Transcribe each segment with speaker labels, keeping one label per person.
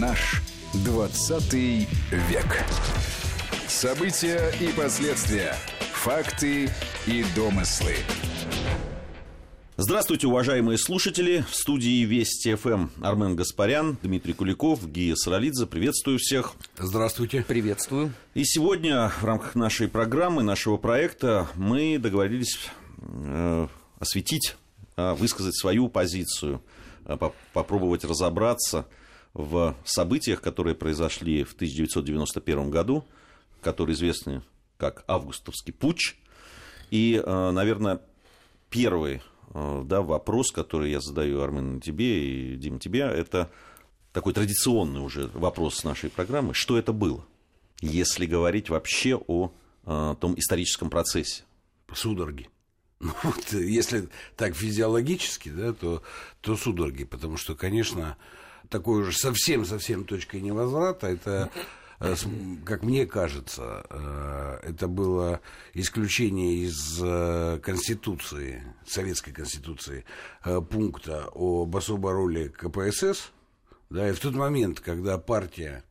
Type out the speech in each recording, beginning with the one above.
Speaker 1: Наш 20 век. События и последствия. Факты и домыслы.
Speaker 2: Здравствуйте, уважаемые слушатели. В студии Вести ФМ Армен Гаспарян, Дмитрий Куликов, Гия Саралидзе. Приветствую всех.
Speaker 3: Здравствуйте.
Speaker 4: Приветствую.
Speaker 2: И сегодня в рамках нашей программы, нашего проекта мы договорились э, осветить, э, высказать свою позицию, э, попробовать разобраться в событиях, которые произошли в 1991 году, которые известны как Августовский путч. И, э, наверное, первый э, да, вопрос, который я задаю, Армен, тебе и Дим, тебе, это такой традиционный уже вопрос нашей программы. Что это было, если говорить вообще о, о э, том историческом процессе?
Speaker 3: Судороги. Ну, вот, если так физиологически, да, то, то судороги, потому что, конечно, такой уже совсем-совсем точкой невозврата, это э, как мне кажется, э, это было исключение из э, Конституции, Советской Конституции, пункта об особой роли КПСС. Да, и в тот момент, когда партия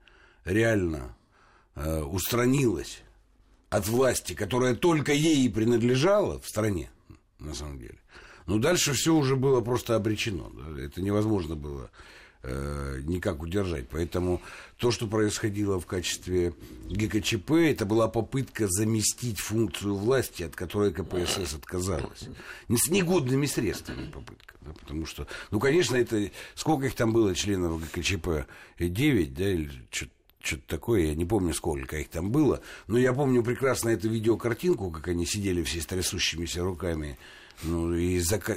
Speaker 3: реально устранилась от власти, которая только ей принадлежала в стране, на самом деле, ну, дальше все уже было просто обречено. Это невозможно было Э, никак удержать. Поэтому то, что происходило в качестве ГКЧП, это была попытка заместить функцию власти, от которой КПСС отказалась. С негодными средствами попытка. Да, потому что, ну, конечно, это... Сколько их там было членов ГКЧП? 9, да, или что-то что-то такое, я не помню, сколько их там было, но я помню прекрасно эту видеокартинку, как они сидели все с трясущимися руками ну, и, зака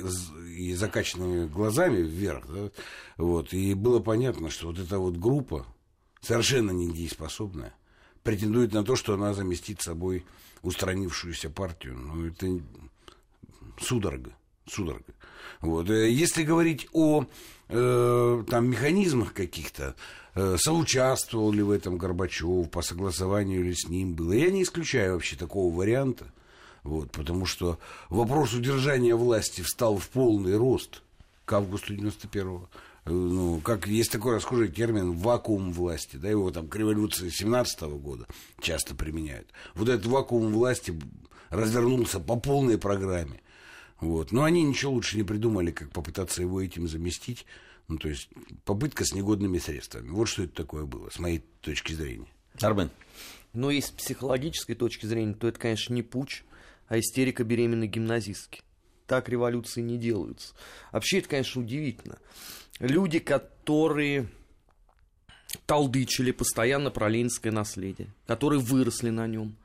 Speaker 3: и закачанными глазами вверх, да, вот, и было понятно, что вот эта вот группа, совершенно недееспособная, претендует на то, что она заместит собой устранившуюся партию. Ну, это судорога, судорога. Вот. Э, если говорить о э, там, механизмах каких-то, э, соучаствовал ли в этом Горбачев, по согласованию ли с ним было, я не исключаю вообще такого варианта. Вот, потому что вопрос удержания власти встал в полный рост к августу 91-го. Э, ну, как есть такой расхожий термин вакуум власти, да, его там к революции 17 -го года часто применяют. Вот этот вакуум власти развернулся по полной программе. Вот. Но они ничего лучше не придумали, как попытаться его этим заместить. Ну, то есть попытка с негодными средствами. Вот что это такое было, с моей точки зрения.
Speaker 2: Армен.
Speaker 4: Но если с психологической точки зрения, то это, конечно, не путь а истерика беременной гимназистки. Так революции не делаются. Вообще, это, конечно, удивительно. Люди, которые толдычили постоянно про ленинское наследие, которые выросли на нем,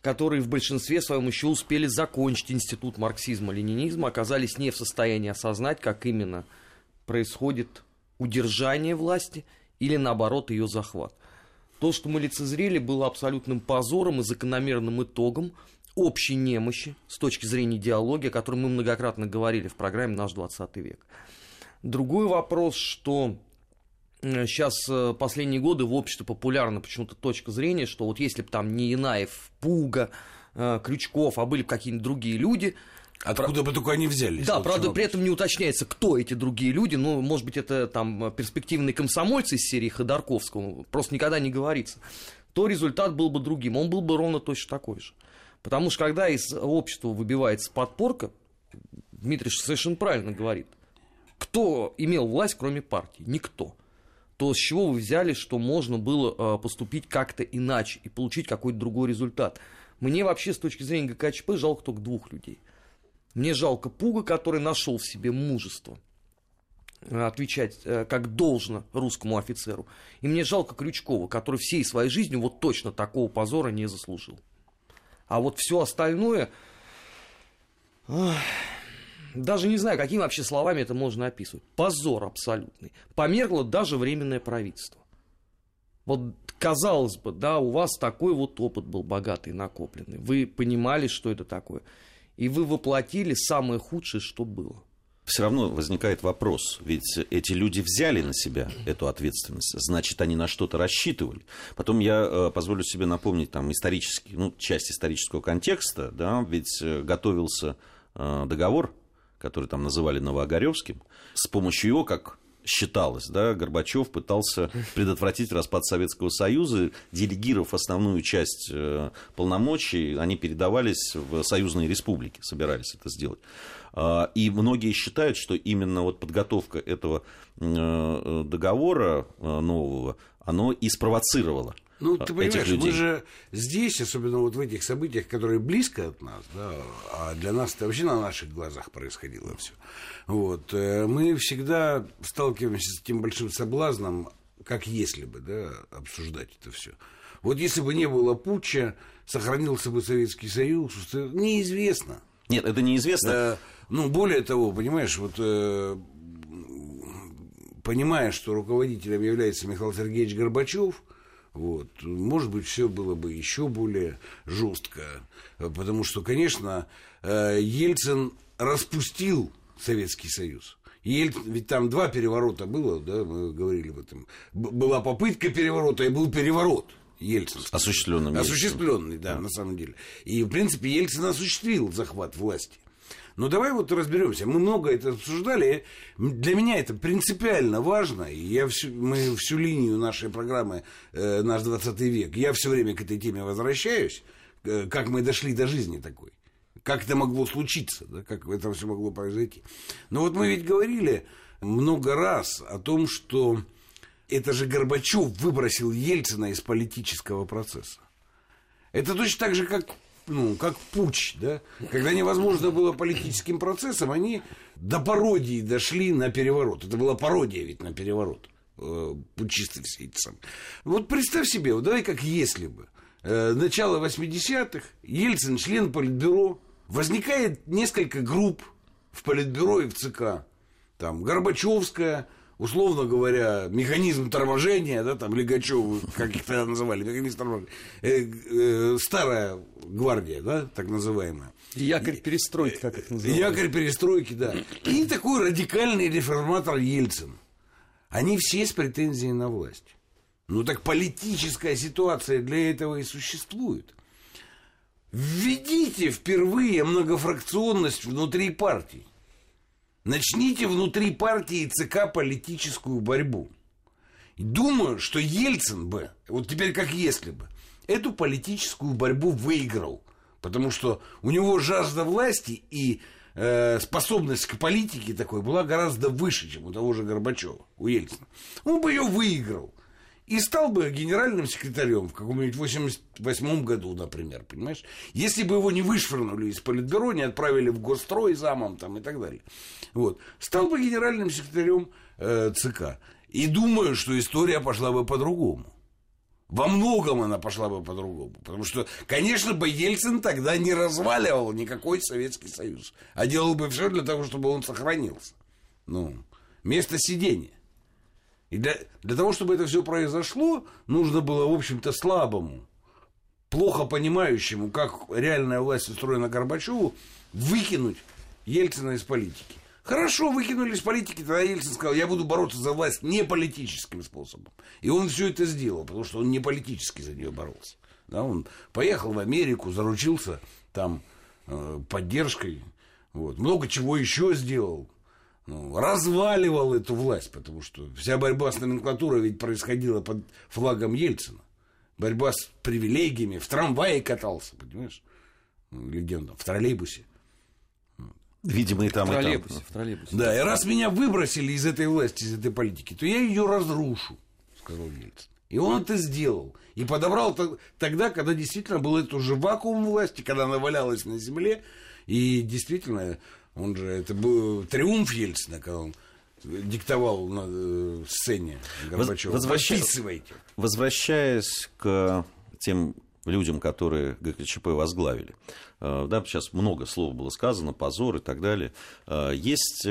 Speaker 4: которые в большинстве своем еще успели закончить институт марксизма-ленинизма, оказались не в состоянии осознать, как именно происходит удержание власти или, наоборот, ее захват. То, что мы лицезрели, было абсолютным позором и закономерным итогом общей немощи с точки зрения идеологии, о которой мы многократно говорили в программе «Наш 20 век». Другой вопрос, что сейчас э, последние годы в обществе популярна почему-то точка зрения, что вот если бы там не Инаев, Пуга, э, Крючков, а были бы какие-нибудь другие люди,
Speaker 3: Откуда бы только они взялись?
Speaker 4: Да, правда, при этом не уточняется, кто эти другие люди. Ну, может быть, это там перспективные комсомольцы из серии Ходорковского. Просто никогда не говорится. То результат был бы другим. Он был бы ровно точно такой же. Потому что когда из общества выбивается подпорка, Дмитрий совершенно правильно говорит, кто имел власть, кроме партии? Никто. То с чего вы взяли, что можно было э, поступить как-то иначе и получить какой-то другой результат? Мне вообще с точки зрения ГКЧП жалко только двух людей. Мне жалко Пуга, который нашел в себе мужество э, отвечать э, как должно русскому офицеру. И мне жалко Крючкова, который всей своей жизнью вот точно такого позора не заслужил. А вот все остальное... Даже не знаю, какими вообще словами это можно описывать. Позор абсолютный. Померкло даже временное правительство. Вот казалось бы, да, у вас такой вот опыт был богатый, накопленный. Вы понимали, что это такое. И вы воплотили самое худшее, что было
Speaker 2: все равно возникает вопрос, ведь эти люди взяли на себя эту ответственность, значит, они на что-то рассчитывали. Потом я э, позволю себе напомнить там исторический, ну, часть исторического контекста, да, ведь э, готовился э, договор, который там называли Новоогаревским, с помощью его, как считалось, да, Горбачев пытался предотвратить распад Советского Союза, делегировав основную часть э, полномочий, они передавались в союзные республики, собирались это сделать. А, и многие считают, что именно вот подготовка этого э, договора э, нового, оно и спровоцировало
Speaker 3: ну, ты понимаешь,
Speaker 2: этих людей.
Speaker 3: мы же здесь, особенно вот в этих событиях, которые близко от нас, да, а для нас это вообще на наших глазах происходило все. Вот, э, мы всегда сталкиваемся с тем большим соблазном, как если бы, да, обсуждать это все. Вот если бы не было путча, сохранился бы Советский Союз, неизвестно.
Speaker 2: Нет, это неизвестно.
Speaker 3: Э, ну, более того, понимаешь, вот э, понимая, что руководителем является Михаил Сергеевич Горбачев, вот. Может быть, все было бы еще более жестко, потому что, конечно, э, Ельцин распустил Советский Союз. Ельцин, ведь там два переворота было, да, мы говорили об этом. Была попытка переворота и был переворот. Ельцин.
Speaker 2: Осуществленный.
Speaker 3: Осуществленный, да, да, на самом деле. И, в принципе, Ельцин осуществил захват власти. Но давай вот разберемся. Мы много это обсуждали. Для меня это принципиально важно. Я всю, мы всю линию нашей программы э, «Наш 20 век», я все время к этой теме возвращаюсь. Э, как мы дошли до жизни такой. Как это могло случиться, да, как это все могло произойти. Но вот мы ведь говорили много раз о том, что это же Горбачев выбросил Ельцина из политического процесса. Это точно так же, как ну, как путь, да, когда невозможно было политическим процессом, они до пародии дошли на переворот. Это была пародия ведь на переворот э, путчистых все эти самые. Вот представь себе, вот давай как если бы. Э, начало 80-х, Ельцин, член Политбюро, возникает несколько групп в Политбюро и в ЦК. Там Горбачевская, условно говоря, механизм торможения, да, там Легачев, как их тогда называли, механизм торможения, э, э, старая гвардия, да, так называемая.
Speaker 4: Якорь перестройки, как их называют.
Speaker 3: Якорь перестройки, да. И такой радикальный реформатор Ельцин. Они все с претензией на власть. Ну так политическая ситуация для этого и существует. Введите впервые многофракционность внутри партий. Начните внутри партии ЦК политическую борьбу. Думаю, что Ельцин бы, вот теперь как если бы, эту политическую борьбу выиграл. Потому что у него жажда власти и э, способность к политике такой была гораздо выше, чем у того же Горбачева, у Ельцина. Он бы ее выиграл и стал бы генеральным секретарем в каком-нибудь 88 году, например, понимаешь? Если бы его не вышвырнули из политбюро, не отправили в госстрой замом там и так далее. Вот. Стал бы генеральным секретарем э, ЦК. И думаю, что история пошла бы по-другому. Во многом она пошла бы по-другому. Потому что, конечно бы, Ельцин тогда не разваливал никакой Советский Союз. А делал бы все для того, чтобы он сохранился. Ну, место сидения. И для, для того, чтобы это все произошло, нужно было, в общем-то, слабому, плохо понимающему, как реальная власть устроена Горбачеву, выкинуть Ельцина из политики. Хорошо, выкинули из политики, тогда Ельцин сказал, я буду бороться за власть не политическим способом. И он все это сделал, потому что он не политически за нее боролся. Да, он поехал в Америку, заручился там э, поддержкой, вот. много чего еще сделал. Ну, разваливал эту власть, потому что вся борьба с номенклатурой ведь происходила под флагом Ельцина. Борьба с привилегиями, в трамвае катался, понимаешь? Ну, там, в троллейбусе.
Speaker 2: Видимо, и там,
Speaker 4: в
Speaker 2: троллейбусе,
Speaker 4: и там. В троллейбусе.
Speaker 3: Да, и раз меня выбросили из этой власти, из этой политики, то я ее разрушу, сказал Ельцин. И он это сделал. И подобрал тогда, когда действительно был это уже вакуум власти, когда она валялась на земле. И действительно, он же, это был триумф Ельцина, когда он диктовал на э, сцене Горбачева.
Speaker 2: Возвращаясь, возвращаясь к тем людям, которые ГКЧП возглавили. Э, да, сейчас много слов было сказано, позор и так далее. Э, есть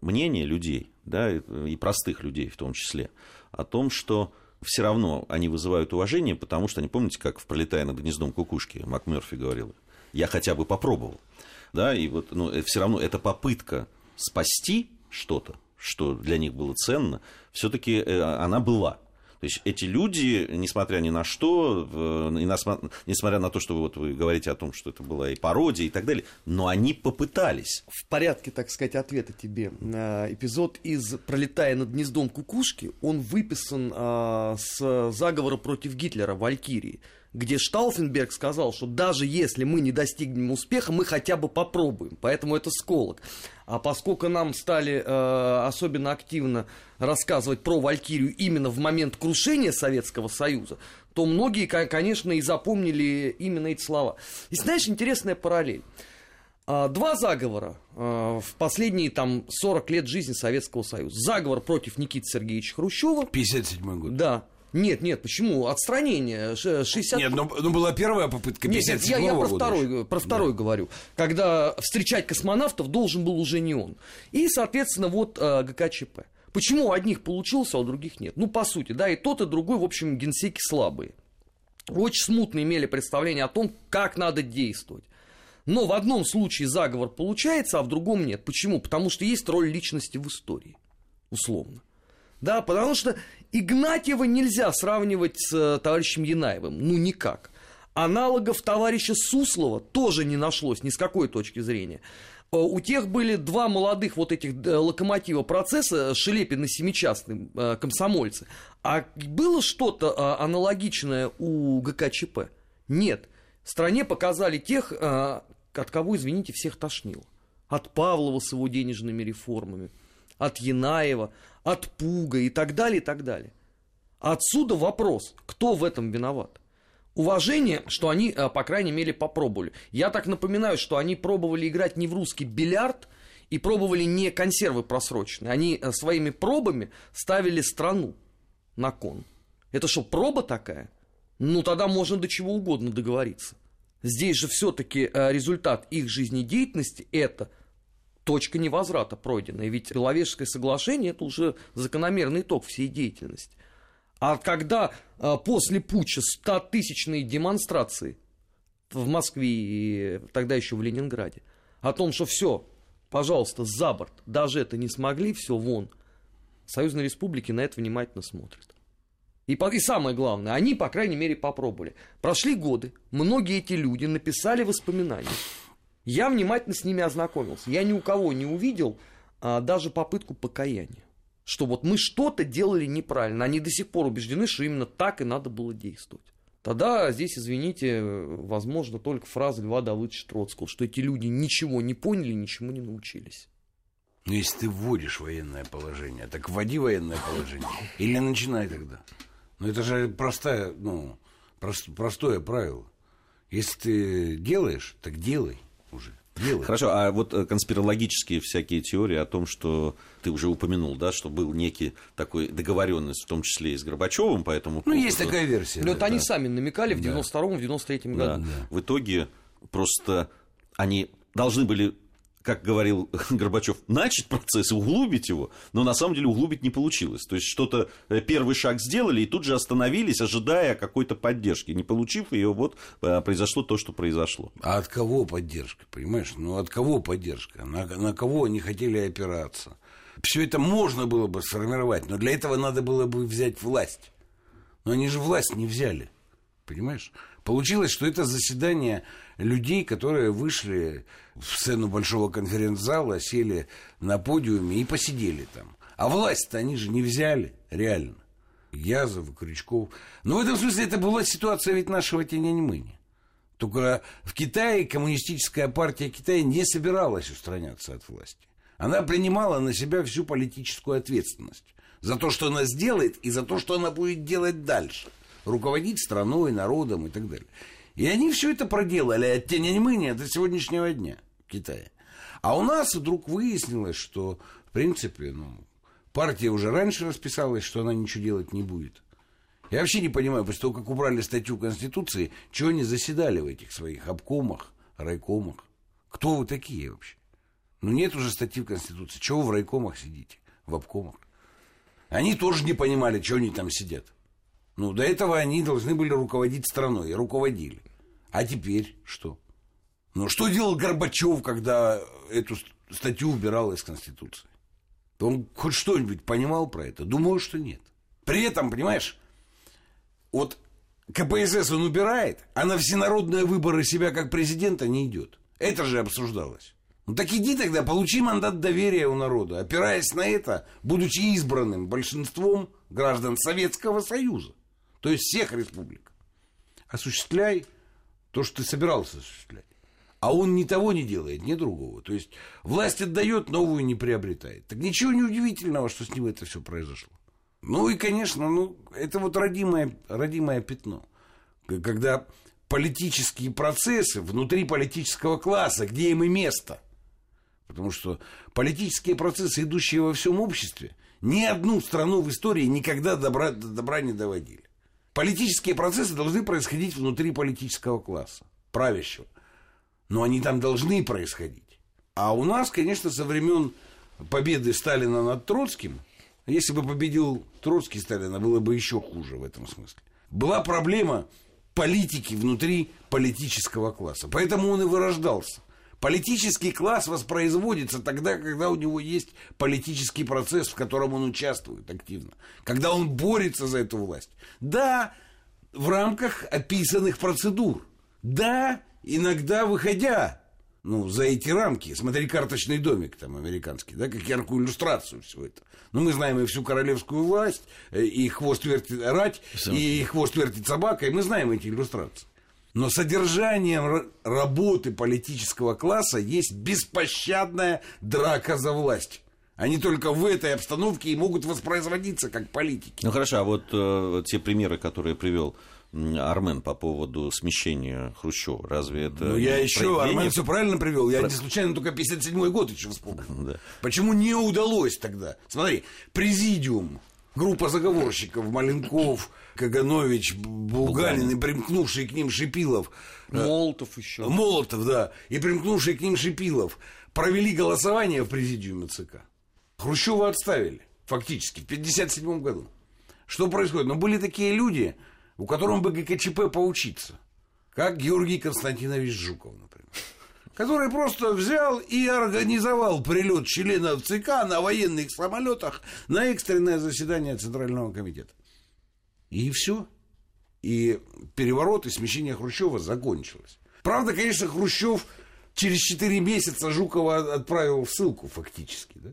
Speaker 2: мнение людей, да, и простых людей в том числе, о том, что все равно они вызывают уважение, потому что они, помните, как в «Пролетая над гнездом кукушки» МакМерфи говорил, я хотя бы попробовал. Да, и вот ну, все равно эта попытка спасти что-то, что для них было ценно, все-таки она была. То есть эти люди, несмотря ни на что, э, несмотря на то, что вы, вот, вы говорите о том, что это была и пародия и так далее, но они попытались.
Speaker 4: В порядке, так сказать, ответа тебе. Э, эпизод из «Пролетая над гнездом кукушки», он выписан а, с заговора против Гитлера «Валькирии» где Штауфенберг сказал, что даже если мы не достигнем успеха, мы хотя бы попробуем. Поэтому это сколок. А поскольку нам стали э, особенно активно рассказывать про Валькирию именно в момент крушения Советского Союза, то многие, конечно, и запомнили именно эти слова. И знаешь, интересная параллель. А, два заговора э, в последние там 40 лет жизни Советского Союза. Заговор против Никиты Сергеевича Хрущева.
Speaker 3: 57 год.
Speaker 4: Да. Нет, нет, почему? Отстранение. 60...
Speaker 3: Нет, ну, ну была первая попытка 57
Speaker 4: нет, я, я про второй,
Speaker 3: еще.
Speaker 4: про второй да. говорю. Когда встречать космонавтов должен был уже не он. И, соответственно, вот э, ГКЧП. Почему у одних получился, а у других нет? Ну, по сути, да, и тот, и другой, в общем, генсеки слабые. Очень смутно имели представление о том, как надо действовать. Но в одном случае заговор получается, а в другом нет. Почему? Потому что есть роль личности в истории, условно. Да, потому что Игнатьева нельзя сравнивать с э, товарищем Янаевым. Ну, никак. Аналогов товарища Суслова тоже не нашлось ни с какой точки зрения. Э, у тех были два молодых вот этих э, локомотива процесса, Шелепин и Семичастный, комсомольцы. А было что-то аналогичное у ГКЧП? Нет. Стране показали тех, от кого, извините, всех тошнило. От Павлова с его денежными реформами, от Янаева, от пуга и так далее, и так далее. Отсюда вопрос, кто в этом виноват? Уважение, что они, э, по крайней мере, попробовали. Я так напоминаю, что они пробовали играть не в русский бильярд и пробовали не консервы просроченные. Они э, своими пробами ставили страну на кон. Это что, проба такая? Ну, тогда можно до чего угодно договориться. Здесь же все-таки э, результат их жизнедеятельности – это точка невозврата пройденная. Ведь Беловежское соглашение – это уже закономерный итог всей деятельности. А когда а, после путча 100-тысячные демонстрации в Москве и тогда еще в Ленинграде о том, что все, пожалуйста, за борт, даже это не смогли, все вон, Союзные республики на это внимательно смотрят. И, и самое главное, они, по крайней мере, попробовали. Прошли годы, многие эти люди написали воспоминания. Я внимательно с ними ознакомился. Я ни у кого не увидел а, даже попытку покаяния. Что вот мы что-то делали неправильно. Они до сих пор убеждены, что именно так и надо было действовать. Тогда здесь, извините, возможно, только фраза Льва Давыдовича Троцкого, что эти люди ничего не поняли, ничему не научились.
Speaker 3: Но если ты вводишь военное положение, так вводи военное положение. Или начинай тогда. Но это же простая, ну, прост, простое правило. Если ты делаешь, так делай уже делает.
Speaker 2: Хорошо, а вот э, конспирологические всякие теории о том, что ты уже упомянул, да, что был некий такой договоренность, в том числе и с Горбачевым, поэтому.
Speaker 3: Ну, есть такая версия.
Speaker 4: Но
Speaker 3: да,
Speaker 4: это да. они сами намекали в 92-м, в 93-м году.
Speaker 2: Да. В итоге просто они должны были как говорил Горбачев, начать процесс углубить его, но на самом деле углубить не получилось. То есть что-то э, первый шаг сделали и тут же остановились, ожидая какой-то поддержки. Не получив ее, вот э, произошло то, что произошло.
Speaker 3: А от кого поддержка, понимаешь? Ну от кого поддержка? На, на кого они хотели опираться? Все это можно было бы сформировать, но для этого надо было бы взять власть. Но они же власть не взяли, понимаешь? Получилось, что это заседание людей, которые вышли в сцену большого конференц-зала, сели на подиуме и посидели там. А власть-то они же не взяли, реально. Язов, Крючков. Но в этом смысле это была ситуация ведь нашего Тяньаньмыни. Только в Китае коммунистическая партия Китая не собиралась устраняться от власти. Она принимала на себя всю политическую ответственность за то, что она сделает, и за то, что она будет делать дальше руководить страной, народом и так далее. И они все это проделали от Тяньаньмэня до сегодняшнего дня в Китае. А у нас вдруг выяснилось, что, в принципе, ну, партия уже раньше расписалась, что она ничего делать не будет. Я вообще не понимаю, после того, как убрали статью Конституции, чего они заседали в этих своих обкомах, райкомах. Кто вы такие вообще? Ну, нет уже статьи в Конституции. Чего вы в райкомах сидите, в обкомах? Они тоже не понимали, чего они там сидят. Ну, до этого они должны были руководить страной, и руководили. А теперь что? Ну, что делал Горбачев, когда эту статью убирал из Конституции? Он хоть что-нибудь понимал про это? Думаю, что нет. При этом, понимаешь, вот КПСС он убирает, а на всенародные выборы себя как президента не идет. Это же обсуждалось. Ну так иди тогда, получи мандат доверия у народа, опираясь на это, будучи избранным большинством граждан Советского Союза, то есть всех республик. Осуществляй то, что ты собирался осуществлять. А он ни того не делает, ни другого. То есть власть отдает, новую не приобретает. Так ничего не удивительного, что с ним это все произошло. Ну и, конечно, ну, это вот родимое, родимое пятно. Когда политические процессы внутри политического класса, где им и место. Потому что политические процессы, идущие во всем обществе, ни одну страну в истории никогда добра, до добра не доводили. Политические процессы должны происходить внутри политического класса, правящего. Но они там должны происходить. А у нас, конечно, со времен победы Сталина над Троцким, если бы победил Троцкий Сталина, было бы еще хуже в этом смысле. Была проблема политики внутри политического класса. Поэтому он и вырождался. Политический класс воспроизводится тогда, когда у него есть политический процесс, в котором он участвует активно. Когда он борется за эту власть. Да, в рамках описанных процедур. Да, иногда выходя ну, за эти рамки. Смотри, карточный домик там американский, да, как яркую иллюстрацию всего этого. Ну, мы знаем и всю королевскую власть, э, и хвост вертит рать, и хвост вертит собака, и мы знаем эти иллюстрации. Но содержанием работы политического класса есть беспощадная драка за власть. Они только в этой обстановке и могут воспроизводиться как политики.
Speaker 2: Ну хорошо, а вот э, те примеры, которые привел Армен по поводу смещения Хрущева, разве это...
Speaker 3: Ну, я еще, Армен все правильно привел, я Про... не случайно только 57-й год еще вспомнил. Да. Почему не удалось тогда? Смотри, президиум, группа заговорщиков, Маленков, Каганович, Булганин и примкнувший к ним Шипилов.
Speaker 4: Э, Молотов еще.
Speaker 3: Молотов, да. И примкнувший к ним Шипилов провели голосование в президиуме ЦК. Хрущева отставили, фактически, в 1957 году. Что происходит? Но ну, были такие люди, у которых бы ГКЧП поучиться. Как Георгий Константинович Жуков, например. Который просто взял и организовал прилет членов ЦК на военных самолетах на экстренное заседание Центрального комитета. И все. И переворот и смещение Хрущева закончилось. Правда, конечно, Хрущев через 4 месяца Жукова отправил в ссылку фактически. Да?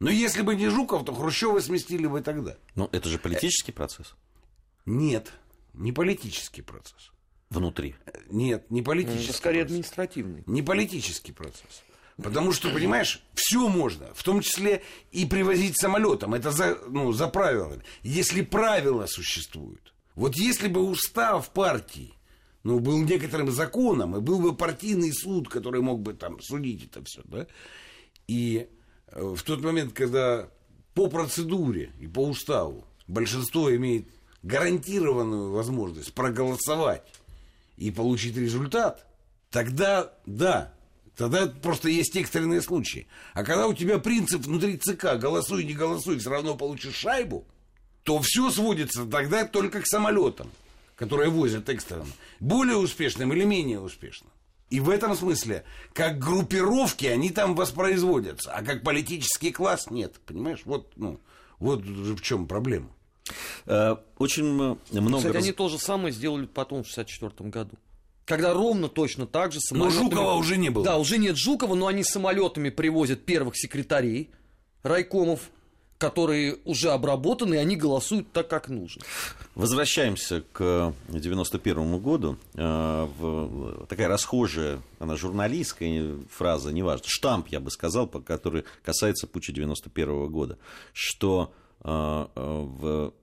Speaker 3: Но если бы не Жуков, то Хрущева сместили бы тогда.
Speaker 2: Но это же политический процесс.
Speaker 3: Нет, не политический процесс.
Speaker 2: Внутри?
Speaker 3: Нет, не политический. Это
Speaker 4: скорее процесс. административный.
Speaker 3: Не политический процесс. Потому что, понимаешь, все можно, в том числе и привозить самолетом. Это за, ну, за правилами. Если правила существуют. Вот если бы устав партии ну, был некоторым законом, и был бы партийный суд, который мог бы там судить это все, да, и э, в тот момент, когда по процедуре и по уставу большинство имеет гарантированную возможность проголосовать и получить результат, тогда да, Тогда просто есть экстренные случаи. А когда у тебя принцип внутри ЦК голосуй, не голосуй, все равно получишь шайбу, то все сводится тогда только к самолетам, которые возят экстренно. Более успешным или менее успешным. И в этом смысле, как группировки, они там воспроизводятся, а как политический класс нет. Понимаешь? Вот, ну, вот в чем проблема.
Speaker 2: Э, очень много...
Speaker 4: Кстати, они то же самое сделали потом в 1964 году. Когда ровно точно так же самолетами...
Speaker 3: Но Жукова уже не было.
Speaker 4: Да, уже нет Жукова, но они самолетами привозят первых секретарей райкомов, которые уже обработаны, и они голосуют так, как нужно.
Speaker 2: Возвращаемся к 91 году. Э, такая расхожая, она журналистская фраза, неважно, штамп, я бы сказал, который касается путча 91 года, что э, в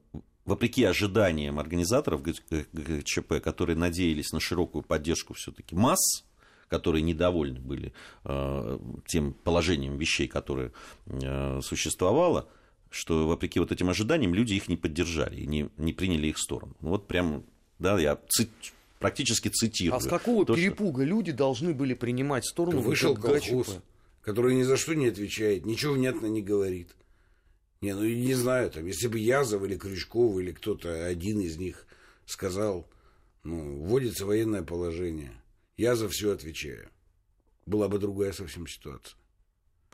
Speaker 2: вопреки ожиданиям организаторов ГЧП, которые надеялись на широкую поддержку все-таки масс, которые недовольны были э, тем положением вещей, которое э, существовало, что вопреки вот этим ожиданиям люди их не поддержали и не, не приняли их сторону. Ну, вот прям, да, я ци- практически цитирую.
Speaker 4: А с какого то, перепуга что... люди должны были принимать сторону
Speaker 3: вышел колхоз, который ни за что не отвечает, ничего внятно не говорит. Не, ну не знаю, там, если бы Язов или Крючков или кто-то один из них сказал, ну, вводится военное положение, я за все отвечаю. Была бы другая совсем ситуация.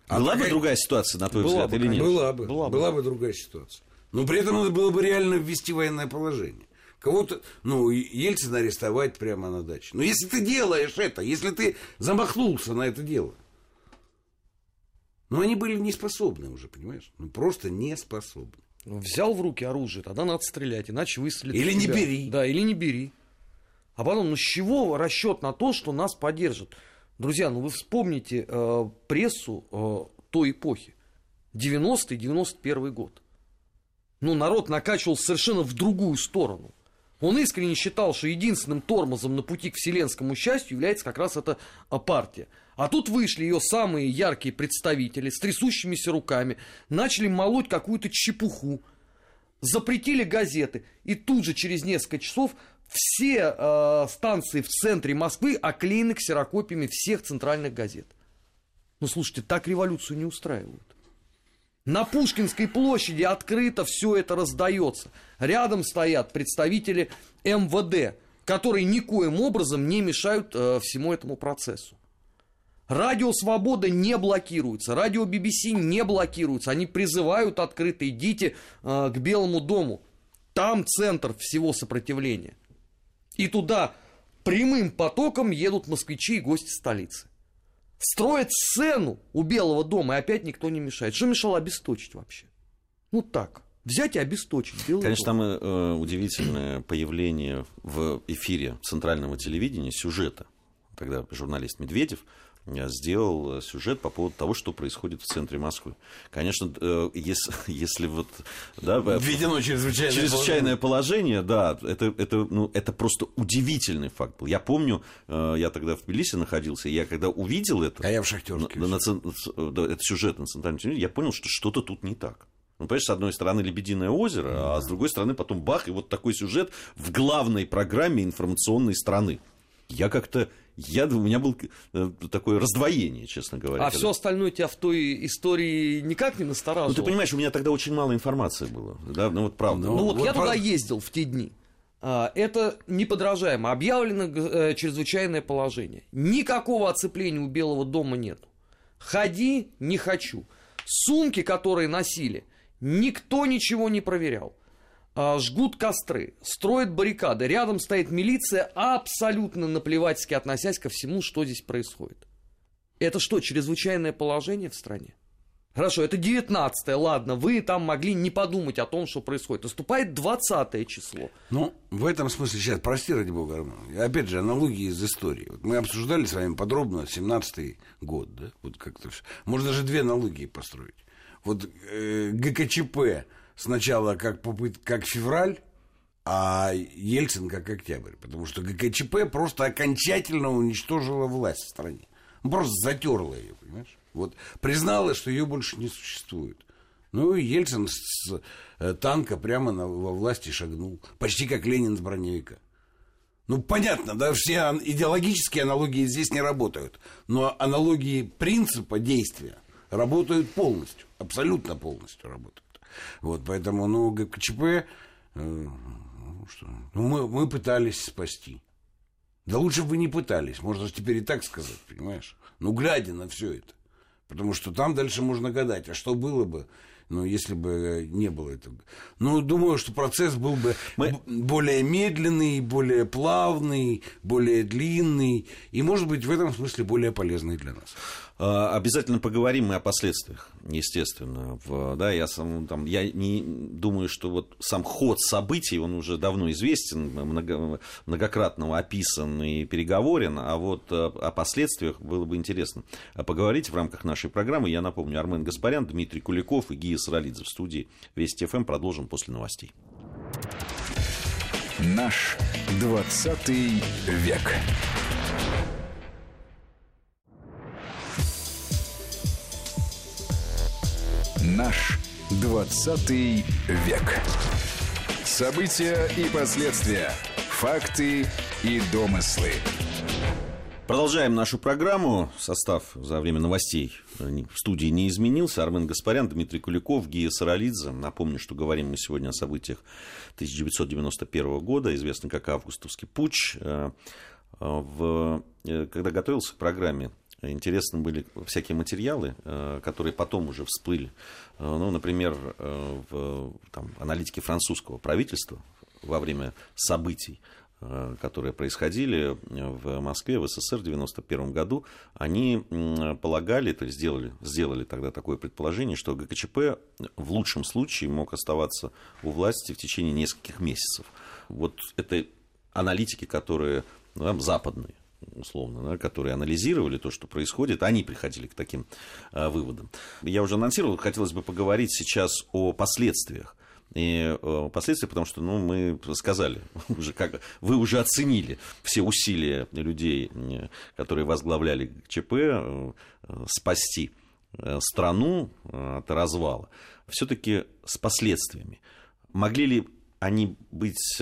Speaker 2: А была такая... бы другая ситуация, на твой
Speaker 3: была
Speaker 2: взгляд,
Speaker 3: бы,
Speaker 2: или нет?
Speaker 3: Была бы, была, была бы другая ситуация. Но при этом надо было бы реально ввести военное положение. Кого-то, ну, Ельцина арестовать прямо на даче. Но если ты делаешь это, если ты замахнулся на это дело, ну, они были не способны уже, понимаешь? Ну, просто не способны.
Speaker 4: Ну, Взял в руки оружие, тогда надо стрелять, иначе выстрелит
Speaker 3: Или не бери.
Speaker 4: Да, или не бери. А потом, ну с чего расчет на то, что нас поддержат? Друзья, ну вы вспомните э, прессу э, той эпохи. 90-91 год. Ну, народ накачивал совершенно в другую сторону. Он искренне считал, что единственным тормозом на пути к вселенскому счастью является как раз эта а, партия. А тут вышли ее самые яркие представители с трясущимися руками, начали молоть какую-то чепуху, запретили газеты, и тут же через несколько часов все э, станции в центре Москвы оклеены ксерокопиями всех центральных газет. Ну, слушайте, так революцию не устраивают. На Пушкинской площади открыто все это раздается. Рядом стоят представители МВД, которые никоим образом не мешают э, всему этому процессу. Радио Свобода не блокируется, радио BBC не блокируется. Они призывают открыто, идите э, к Белому дому. Там центр всего сопротивления. И туда прямым потоком едут москвичи и гости столицы. Строят сцену у Белого дома, и опять никто не мешает. Что мешало обесточить вообще? Ну так, взять и обесточить Белый
Speaker 2: Конечно,
Speaker 4: дом.
Speaker 2: там э, удивительное появление в эфире центрального телевидения сюжета. Тогда журналист Медведев сделал сюжет по поводу того, что происходит в центре Москвы. Конечно, э, если, если вот... Да,
Speaker 3: Введено чрезвычайное,
Speaker 2: чрезвычайное положение, да, это, это, ну, это просто удивительный факт был. Я помню, э, я тогда в Тбилиси находился, и я когда увидел это,
Speaker 3: А я в Шахтерске.
Speaker 2: на- на цен- да, этот сюжет на центральном телевидении, я понял, что что-то тут не так. Ну, понимаешь, с одной стороны Лебединое озеро, а с другой стороны потом бах, и вот такой сюжет в главной программе информационной страны. Я как-то, я, у меня было э, такое раздвоение, честно говоря.
Speaker 4: А
Speaker 2: когда-
Speaker 4: все остальное тебя в той истории никак не
Speaker 2: Ну,
Speaker 4: настораживало.
Speaker 2: ты понимаешь, у меня тогда очень мало информации было. Да, ну, вот правда.
Speaker 4: Ну, вот,
Speaker 3: вот
Speaker 4: я
Speaker 3: про-
Speaker 4: туда ездил в те дни. А, Это неподражаемо. Объявлено э, чрезвычайное положение. Никакого оцепления у Белого дома нет. Ходи, не хочу. Сумки, которые носили, никто ничего не проверял. А, Жгут костры, строят баррикады. Рядом стоит милиция, абсолютно наплевательски относясь ко всему, что здесь происходит. Это что, чрезвычайное положение в стране? Хорошо, это 19 ладно, вы там могли не подумать о том, что происходит. Наступает 20 число.
Speaker 3: Ну, в этом смысле сейчас, прости, ради бога, опять же, аналогии из истории. Вот мы обсуждали с вами подробно 17-й год, да, вот как-то. Можно даже две аналогии построить. Вот э, ГКЧП сначала как, попыт, как февраль, а Ельцин как октябрь. Потому что ГКЧП просто окончательно уничтожила власть в стране. Ну, Просто затерла ее, понимаешь? Вот признала, что ее больше не существует. Ну и Ельцин с э, танка прямо на, во власти шагнул. Почти как Ленин с броневика. Ну, понятно, да, все идеологические аналогии здесь не работают. Но аналогии принципа действия работают полностью. Абсолютно полностью работают. Вот, поэтому, ну, ГКЧП, э, ну, что, ну, мы, мы пытались спасти. Да лучше бы вы не пытались, можно же теперь и так сказать, понимаешь? Ну, глядя на все это. Потому что там дальше можно гадать, а что было бы, ну, если бы не было этого. Ну, думаю, что процесс был бы
Speaker 2: Мы-
Speaker 3: более медленный, более плавный, более длинный, и, может быть, в этом смысле более полезный для нас.
Speaker 2: А, Обязательно поговорим мы о последствиях, естественно. В- да, я, сам, там, я не думаю, что вот сам ход событий, он уже давно известен, много- многократно описан и переговорен, а вот э, о последствиях было бы интересно поговорить в рамках нашей программы. Я напомню, Армен Гаспарян, Дмитрий Куликов и Гия Саралидзе в студии Вести ФМ. Продолжим после новостей.
Speaker 1: Наш 20 век. Наш 20 век. События и последствия. Факты и домыслы.
Speaker 2: Продолжаем нашу программу. Состав за время новостей в студии не изменился. Армен Гаспарян, Дмитрий Куликов, Гия Саралидзе. Напомню, что говорим мы сегодня о событиях 1991 года, известный как августовский путч. Э, э, В, э, когда готовился к программе, интересны были всякие материалы, э, которые потом уже всплыли. Э, Ну, например, э, в там, аналитике французского правительства во время событий, которые происходили в Москве, в СССР в 1991 году, они полагали, то есть сделали, сделали тогда такое предположение, что ГКЧП в лучшем случае мог оставаться у власти в течение нескольких месяцев. Вот это аналитики, которые ну, там, западные, условно, да, которые анализировали то, что происходит, они приходили к таким а, выводам. Я уже анонсировал, хотелось бы поговорить сейчас о последствиях. И э, последствия, потому что ну, мы сказали, уже как, вы уже оценили все усилия людей, которые возглавляли ЧП, э, спасти э, страну от развала, все-таки с последствиями. Могли ли они быть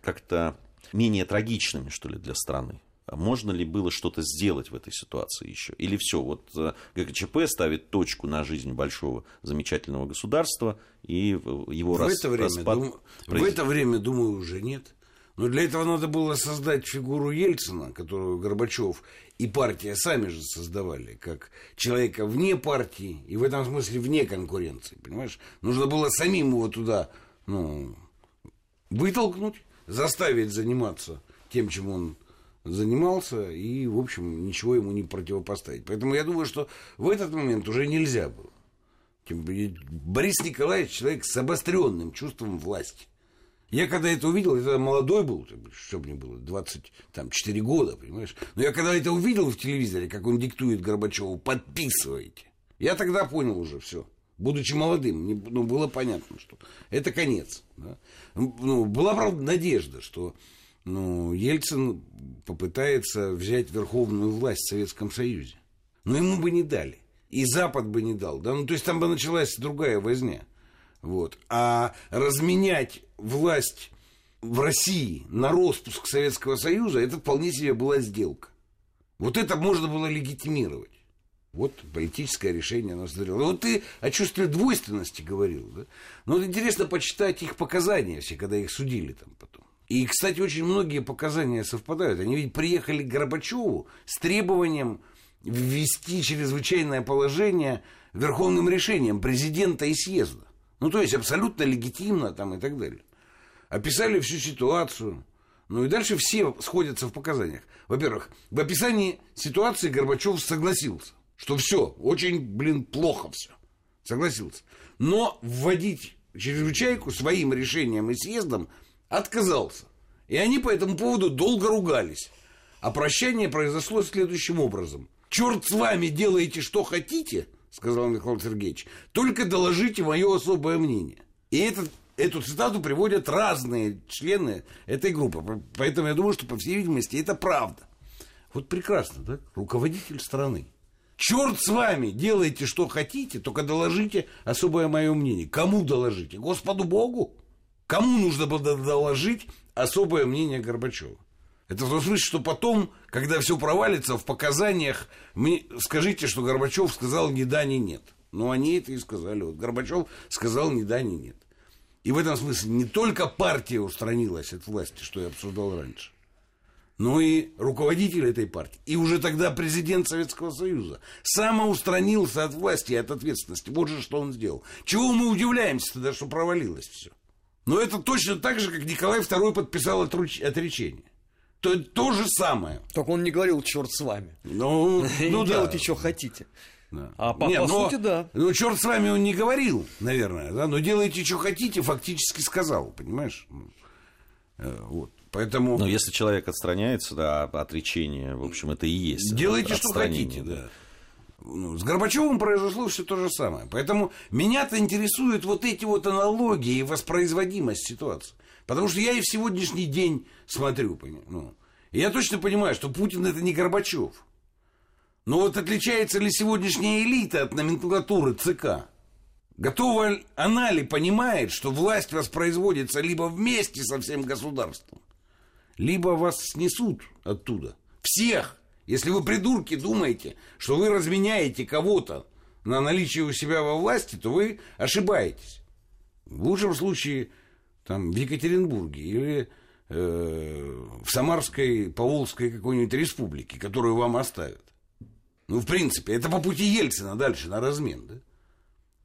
Speaker 2: как-то менее трагичными, что ли, для страны? Можно ли было что-то сделать в этой ситуации еще? Или все, вот э, ГКЧП ставит точку на жизнь большого замечательного государства, и его
Speaker 3: в
Speaker 2: рас,
Speaker 3: это время,
Speaker 2: распад...
Speaker 3: Дум... В это время, думаю, уже нет. Но для этого надо было создать фигуру Ельцина, которую Горбачев и партия сами же создавали, как человека вне партии и в этом смысле вне конкуренции, понимаешь? Нужно было самим его туда ну, вытолкнуть, заставить заниматься тем, чем он занимался, и, в общем, ничего ему не противопоставить. Поэтому я думаю, что в этот момент уже нельзя было. Борис Николаевич человек с обостренным чувством власти. Я когда это увидел, я молодой был, что мне было, 24 года, понимаешь? Но я когда это увидел в телевизоре, как он диктует Горбачеву, подписывайте, я тогда понял уже все. Будучи молодым, ну, было понятно, что это конец. Да? Ну, была, правда, надежда, что ну, Ельцин попытается взять верховную власть в Советском Союзе. Но ему бы не дали. И Запад бы не дал. Да? Ну, то есть там бы началась другая возня. Вот. А разменять власть в России на распуск Советского Союза, это вполне себе была сделка. Вот это можно было легитимировать. Вот политическое решение оно смотрело. Вот ты о чувстве двойственности говорил. Да? Ну, вот интересно почитать их показания все, когда их судили там потом. И, кстати, очень многие показания совпадают. Они ведь приехали к Горбачеву с требованием ввести чрезвычайное положение верховным решением президента и съезда. Ну, то есть абсолютно легитимно там и так далее. Описали всю ситуацию. Ну и дальше все сходятся в показаниях. Во-первых, в описании ситуации Горбачев согласился, что все, очень, блин, плохо все. Согласился. Но вводить чрезвычайку своим решением и съездом отказался. И они по этому поводу долго ругались. А прощание произошло следующим образом. «Черт с вами, делаете, что хотите», сказал Михаил Сергеевич, «только доложите мое особое мнение». И этот, эту цитату приводят разные члены этой группы. Поэтому я думаю, что, по всей видимости, это правда. Вот прекрасно, да? Руководитель страны. Черт с вами, делайте, что хотите, только доложите особое мое мнение. Кому доложите? Господу Богу? Кому нужно было доложить особое мнение Горбачева? Это в том смысле, что потом, когда все провалится, в показаниях мне скажите, что Горбачев сказал ни да, ни нет. Ну, они это и сказали. Вот Горбачев сказал ни да, ни нет. И в этом смысле не только партия устранилась от власти, что я обсуждал раньше, но и руководитель этой партии. И уже тогда президент Советского Союза самоустранился от власти и от ответственности. Вот же что он сделал. Чего мы удивляемся тогда, что провалилось все? Но это точно так же, как Николай II подписал отречение. То, то же самое.
Speaker 4: Только он не говорил, черт с вами.
Speaker 3: Ну, ну
Speaker 4: делайте, что хотите.
Speaker 3: Да.
Speaker 4: А по,
Speaker 3: Нет,
Speaker 4: по
Speaker 3: но,
Speaker 4: сути, да.
Speaker 3: Ну, черт с вами он не говорил, наверное, да, но делайте, что хотите, фактически сказал, понимаешь? Э, вот. Поэтому...
Speaker 2: Но если человек отстраняется, да, отречение, в общем, это и есть.
Speaker 3: Делайте, что хотите, да. Ну, с Горбачевым произошло все то же самое. Поэтому меня-то интересуют вот эти вот аналогии и воспроизводимость ситуации. Потому что я и в сегодняшний день смотрю. Ну, и я точно понимаю, что Путин это не Горбачев. Но вот отличается ли сегодняшняя элита от номенклатуры ЦК? Готова она ли понимает, что власть воспроизводится либо вместе со всем государством, либо вас снесут оттуда. Всех. Если вы, придурки, думаете, что вы разменяете кого-то на наличие у себя во власти, то вы ошибаетесь. В лучшем случае там, в Екатеринбурге или э, в Самарской, Поволжской какой-нибудь республике, которую вам оставят. Ну, в принципе, это по пути Ельцина дальше на размен, да?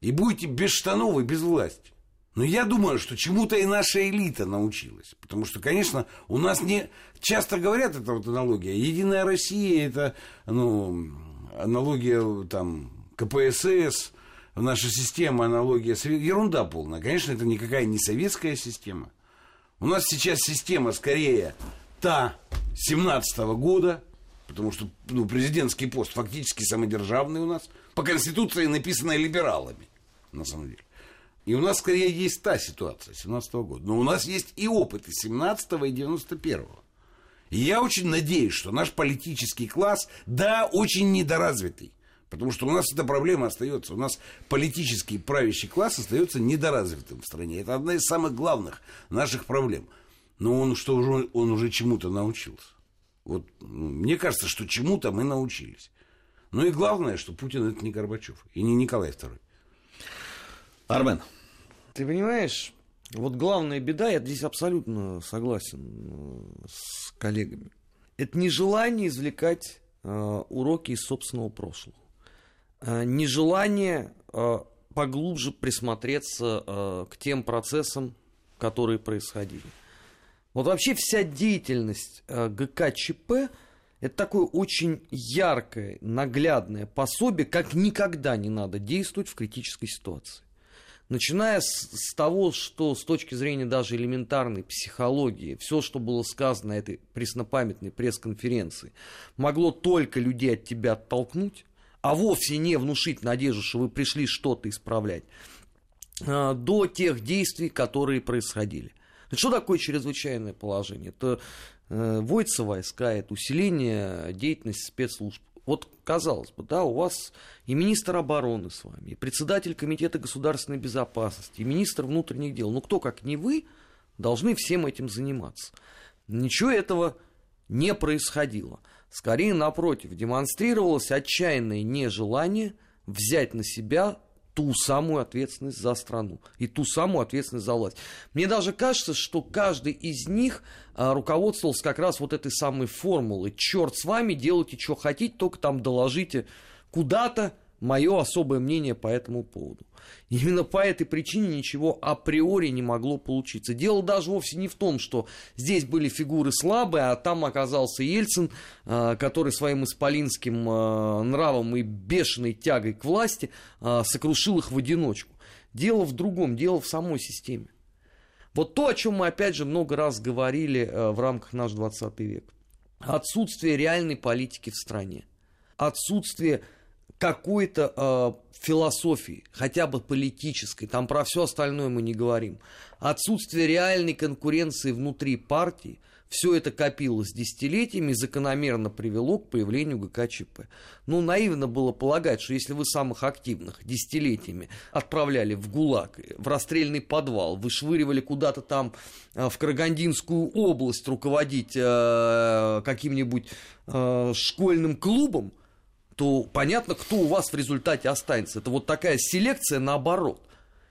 Speaker 3: И будете без штанов и без власти. Но я думаю, что чему-то и наша элита научилась. Потому что, конечно, у нас не... Часто говорят, это вот аналогия. Единая Россия, это, ну, аналогия там КПСС, наша система, аналогия... Ерунда полная. Конечно, это никакая не советская система. У нас сейчас система скорее та 17 -го года, потому что ну, президентский пост фактически самодержавный у нас, по Конституции написанной либералами, на самом деле. И у нас скорее есть та ситуация 17 -го года. Но у нас есть и опыты 17 и 91 -го. И я очень надеюсь, что наш политический класс, да, очень недоразвитый. Потому что у нас эта проблема остается. У нас политический правящий класс остается недоразвитым в стране. Это одна из самых главных наших проблем. Но он что уже, он уже чему-то научился. Вот ну, мне кажется, что чему-то мы научились. Ну и главное, что Путин это не Горбачев и не Николай II.
Speaker 2: Армен.
Speaker 4: Ты понимаешь, вот главная беда, я здесь абсолютно согласен э, с коллегами. Это нежелание извлекать э, уроки из собственного прошлого. Э, нежелание э, поглубже присмотреться э, к тем процессам, которые происходили. Вот вообще вся деятельность э, ГКЧП это такое очень яркое, наглядное пособие, как никогда не надо действовать в критической ситуации. Начиная с, с того, что с точки зрения даже элементарной психологии, все, что было сказано на этой преснопамятной пресс-конференции, могло только людей от тебя оттолкнуть, а вовсе не внушить надежду, что вы пришли что-то исправлять, э, до тех действий, которые происходили. Что такое чрезвычайное положение? Это э, вводятся войска, это усиление деятельности спецслужб. Вот, казалось бы, да, у вас и министр обороны с вами, и председатель Комитета государственной безопасности, и министр внутренних дел. Ну, кто, как не вы, должны всем этим заниматься. Ничего этого не происходило. Скорее, напротив, демонстрировалось отчаянное нежелание взять на себя ту самую ответственность за страну и ту самую ответственность за власть. Мне даже кажется, что каждый из них а, руководствовался как раз вот этой самой формулой. Черт с вами, делайте, что хотите, только там доложите куда-то, мое особое мнение по этому поводу. Именно по этой причине ничего априори не могло получиться. Дело даже вовсе не в том, что здесь были фигуры слабые, а там оказался Ельцин, а, который своим исполинским а, нравом и бешеной тягой к власти а, сокрушил их в одиночку. Дело в другом, дело в самой системе. Вот то, о чем мы опять же много раз говорили в рамках наш 20 век. Отсутствие реальной политики в стране. Отсутствие какой-то э, философии, хотя бы политической, там про все остальное мы не говорим, отсутствие реальной конкуренции внутри партии, все это копилось десятилетиями и закономерно привело к появлению ГКЧП. Ну, наивно было полагать, что если вы самых активных десятилетиями отправляли в ГУЛАГ, в расстрельный подвал, вышвыривали куда-то там э, в Карагандинскую область руководить э, каким-нибудь э, школьным клубом, то понятно, кто у вас в результате останется. Это вот такая селекция наоборот.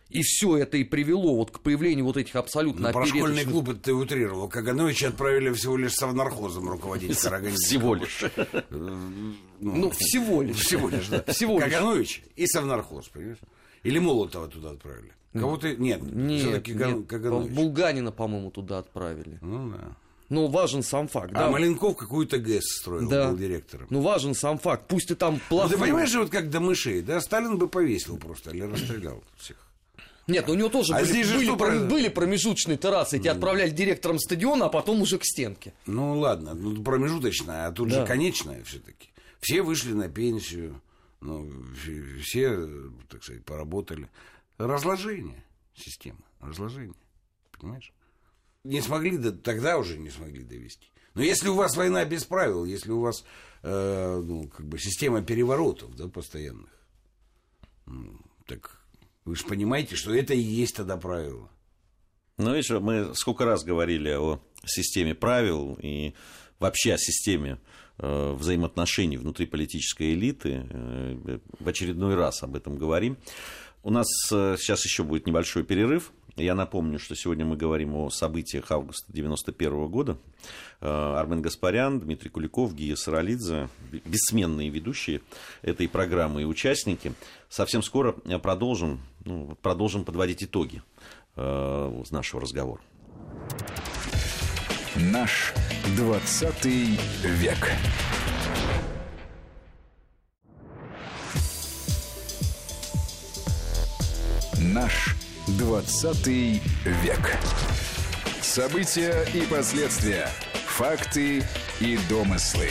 Speaker 4: И все это и привело вот к появлению вот этих абсолютно
Speaker 3: ну, Про школьный клуб ты утрировал. Кагановича отправили всего лишь совнархозом руководить Карагандинской.
Speaker 2: Всего лишь.
Speaker 4: Ну, ну, всего лишь.
Speaker 3: Всего лишь, да. Всего Каганович и совнархоз, понимаешь? Или Молотова туда отправили. Кого-то... Нет,
Speaker 4: нет, все-таки Каганович. Булганина, по-моему, туда отправили.
Speaker 3: Ну, да.
Speaker 4: Ну, важен сам факт.
Speaker 3: А да? Маленков какую-то ГЭС строил, да. был директором.
Speaker 4: Ну, важен сам факт. Пусть ты там плохой.
Speaker 3: Ну, ты понимаешь, вот как до мышей, да? Сталин бы повесил просто или расстрелял всех.
Speaker 4: Нет, ну у него тоже
Speaker 3: а
Speaker 4: были,
Speaker 3: здесь
Speaker 4: были,
Speaker 3: что
Speaker 4: про, были промежуточные террасы. Эти отправляли директором стадиона, а потом уже к стенке.
Speaker 3: Ну ладно, ну, промежуточная, а тут да. же конечная все-таки. Все вышли на пенсию, ну, все, так сказать, поработали. Разложение системы, разложение. Понимаешь? Не смогли, тогда уже не смогли довести. Но если у вас война без правил, если у вас э, ну, как бы система переворотов да, постоянных, ну, так вы же понимаете, что это и есть тогда правило.
Speaker 2: Ну, видишь, мы сколько раз говорили о системе правил и вообще о системе э, взаимоотношений внутри политической элиты. Э, в очередной раз об этом говорим. У нас э, сейчас еще будет небольшой перерыв. Я напомню, что сегодня мы говорим о событиях августа 1991 года. Э, Армен Гаспарян, Дмитрий Куликов, Гия Саралидзе, бессменные ведущие этой программы и участники. Совсем скоро продолжим, ну, продолжим подводить итоги э, нашего разговора.
Speaker 1: Наш 20 век. Наш 20 век. События и последствия. Факты и домыслы.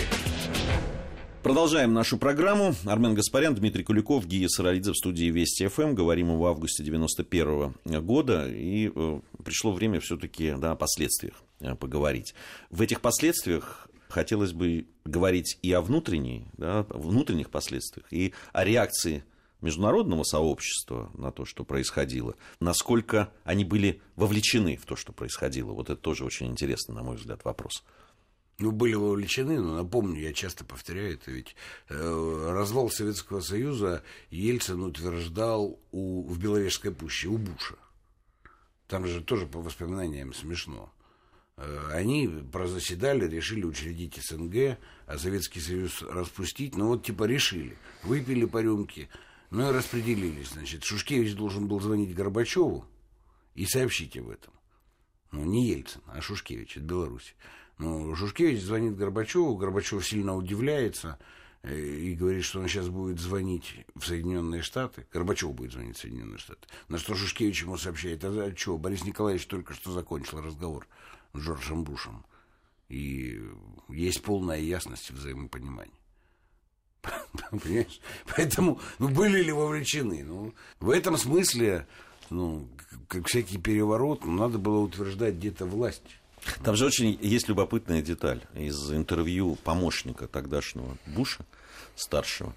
Speaker 2: Продолжаем нашу программу. Армен Гаспарян, Дмитрий Куликов, Гия Саралидзе в студии Вести ФМ. Говорим в августе 91 года. И э, пришло время все-таки да, о последствиях э, поговорить. В этих последствиях хотелось бы говорить и о внутренней, да, внутренних последствиях, и о реакции международного сообщества на то, что происходило, насколько они были вовлечены в то, что происходило. Вот это тоже очень интересный, на мой взгляд, вопрос.
Speaker 3: Ну, были вовлечены, но напомню, я часто повторяю это, ведь э, развал Советского Союза Ельцин утверждал у, в Беловежской пуще, у Буша. Там же тоже по воспоминаниям смешно. Э, они прозаседали, решили учредить СНГ, а Советский Союз распустить. Ну, вот типа решили. Выпили по рюмке, ну и распределились. Значит, Шушкевич должен был звонить Горбачеву и сообщить об этом. Ну, не Ельцин, а Шушкевич, от Беларуси. Ну, Жушкевич звонит Горбачеву, Горбачев сильно удивляется э, и говорит, что он сейчас будет звонить в Соединенные Штаты. Горбачев будет звонить в Соединенные Штаты. На что Жушкевич ему сообщает, а, а что, Борис Николаевич только что закончил разговор с Джорджем Бушем. И есть полная ясность взаимопонимания. Понимаешь? Поэтому, ну, были ли вовлечены? Ну, в этом смысле, ну, как всякий переворот, ну, надо было утверждать где-то власть.
Speaker 2: Там же очень есть любопытная деталь из интервью помощника тогдашнего Буша, старшего,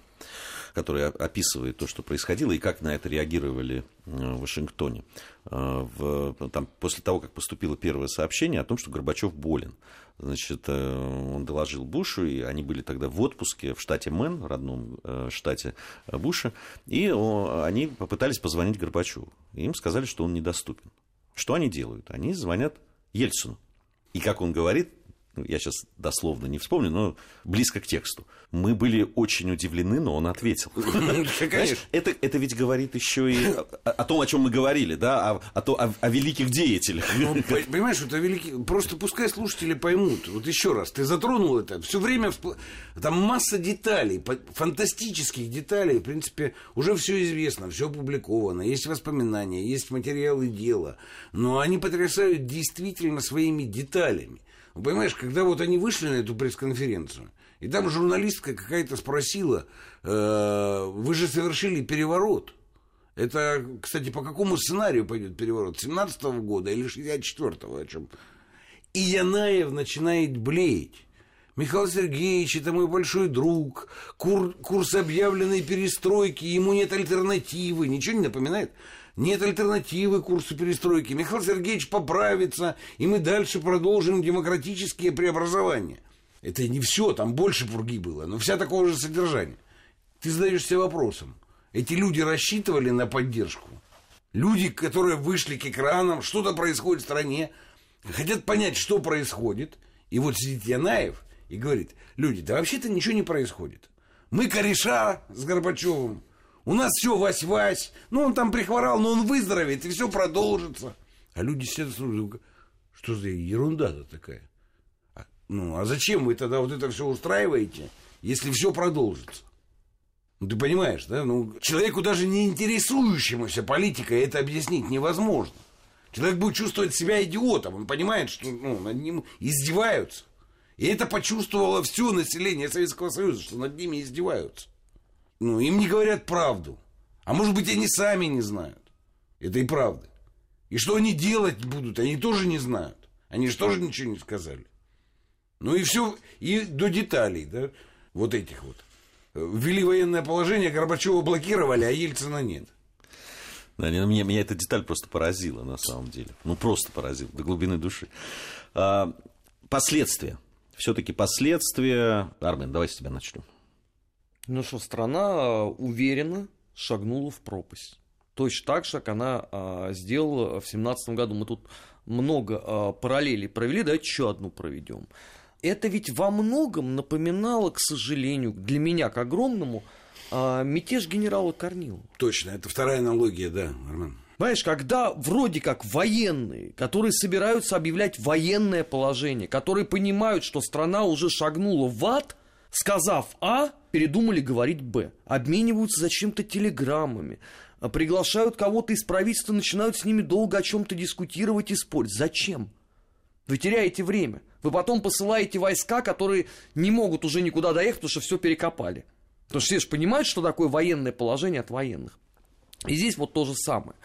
Speaker 2: который описывает то, что происходило, и как на это реагировали э, в Вашингтоне. Э, в, там, после того, как поступило первое сообщение о том, что Горбачев болен. Значит, э, он доложил Бушу, и они были тогда в отпуске в штате Мэн, родном штате Буша, и они попытались позвонить Горбачеву. Им сказали, что он недоступен. Что они делают? Они звонят Ельцину. И как он говорит, ну, я сейчас дословно не вспомню, но близко к тексту. Мы были очень удивлены, но он ответил. Это, это ведь говорит еще и о, том, о чем мы говорили, да, о, о, о великих деятелях. Ну,
Speaker 3: понимаешь, это великий... Просто пускай слушатели поймут. Вот еще раз, ты затронул это. Все время там масса деталей, фантастических деталей. В принципе, уже все известно, все опубликовано. Есть воспоминания, есть материалы дела. Но они потрясают действительно своими деталями. Понимаешь, когда вот они вышли на эту пресс-конференцию, и там журналистка какая-то спросила, э, вы же совершили переворот. Это, кстати, по какому сценарию пойдет переворот? 17 -го года или 64-го? О чем? И Янаев начинает блеять. Михаил Сергеевич, это мой большой друг, кур, курс объявленной перестройки, ему нет альтернативы. Ничего не напоминает? Нет альтернативы курсу перестройки. Михаил Сергеевич поправится, и мы дальше продолжим демократические преобразования. Это не все, там больше пурги было, но вся такого же содержания. Ты задаешься вопросом. Эти люди рассчитывали на поддержку? Люди, которые вышли к экранам, что-то происходит в стране, хотят понять, что происходит. И вот сидит Янаев и говорит, люди, да вообще-то ничего не происходит. Мы кореша с Горбачевым, у нас все вась-вась. Ну, он там прихворал, но он выздоровеет, и все продолжится. А люди сидят слушают, что за ерунда-то такая? А, ну, а зачем вы тогда вот это все устраиваете, если все продолжится? Ну, ты понимаешь, да? Ну, человеку даже не интересующемуся политикой это объяснить невозможно. Человек будет чувствовать себя идиотом. Он понимает, что ну, над ним издеваются. И это почувствовало все население Советского Союза, что над ними издеваются. Ну, им не говорят правду. А может быть, они сами не знают. Это и правда. И что они делать будут, они тоже не знают. Они же тоже ничего не сказали. Ну и все, и до деталей, да, вот этих вот. Ввели военное положение, Горбачева блокировали, а Ельцина нет.
Speaker 2: Да, меня, меня эта деталь просто поразила, на самом деле. Ну, просто поразила, до глубины души. А, последствия. Все-таки последствия. Армен, давай с тебя начнем.
Speaker 4: Ну что, страна э, уверенно шагнула в пропасть. Точно так же, как она а, сделала в 2017 году. Мы тут много а, параллелей провели, давайте еще одну проведем. Это ведь во многом напоминало, к сожалению, для меня, к огромному, а, мятеж генерала Корнилова.
Speaker 3: Точно, это вторая аналогия, да, Армен.
Speaker 4: Понимаешь, когда вроде как военные, которые собираются объявлять военное положение, которые понимают, что страна уже шагнула в ад, сказав А, передумали говорить Б. Обмениваются зачем-то телеграммами, приглашают кого-то из правительства, начинают с ними долго о чем-то дискутировать и спорить. Зачем? Вы теряете время. Вы потом посылаете войска, которые не могут уже никуда доехать, потому что все перекопали. Потому что все же понимают, что такое военное положение от военных. И здесь вот то же самое.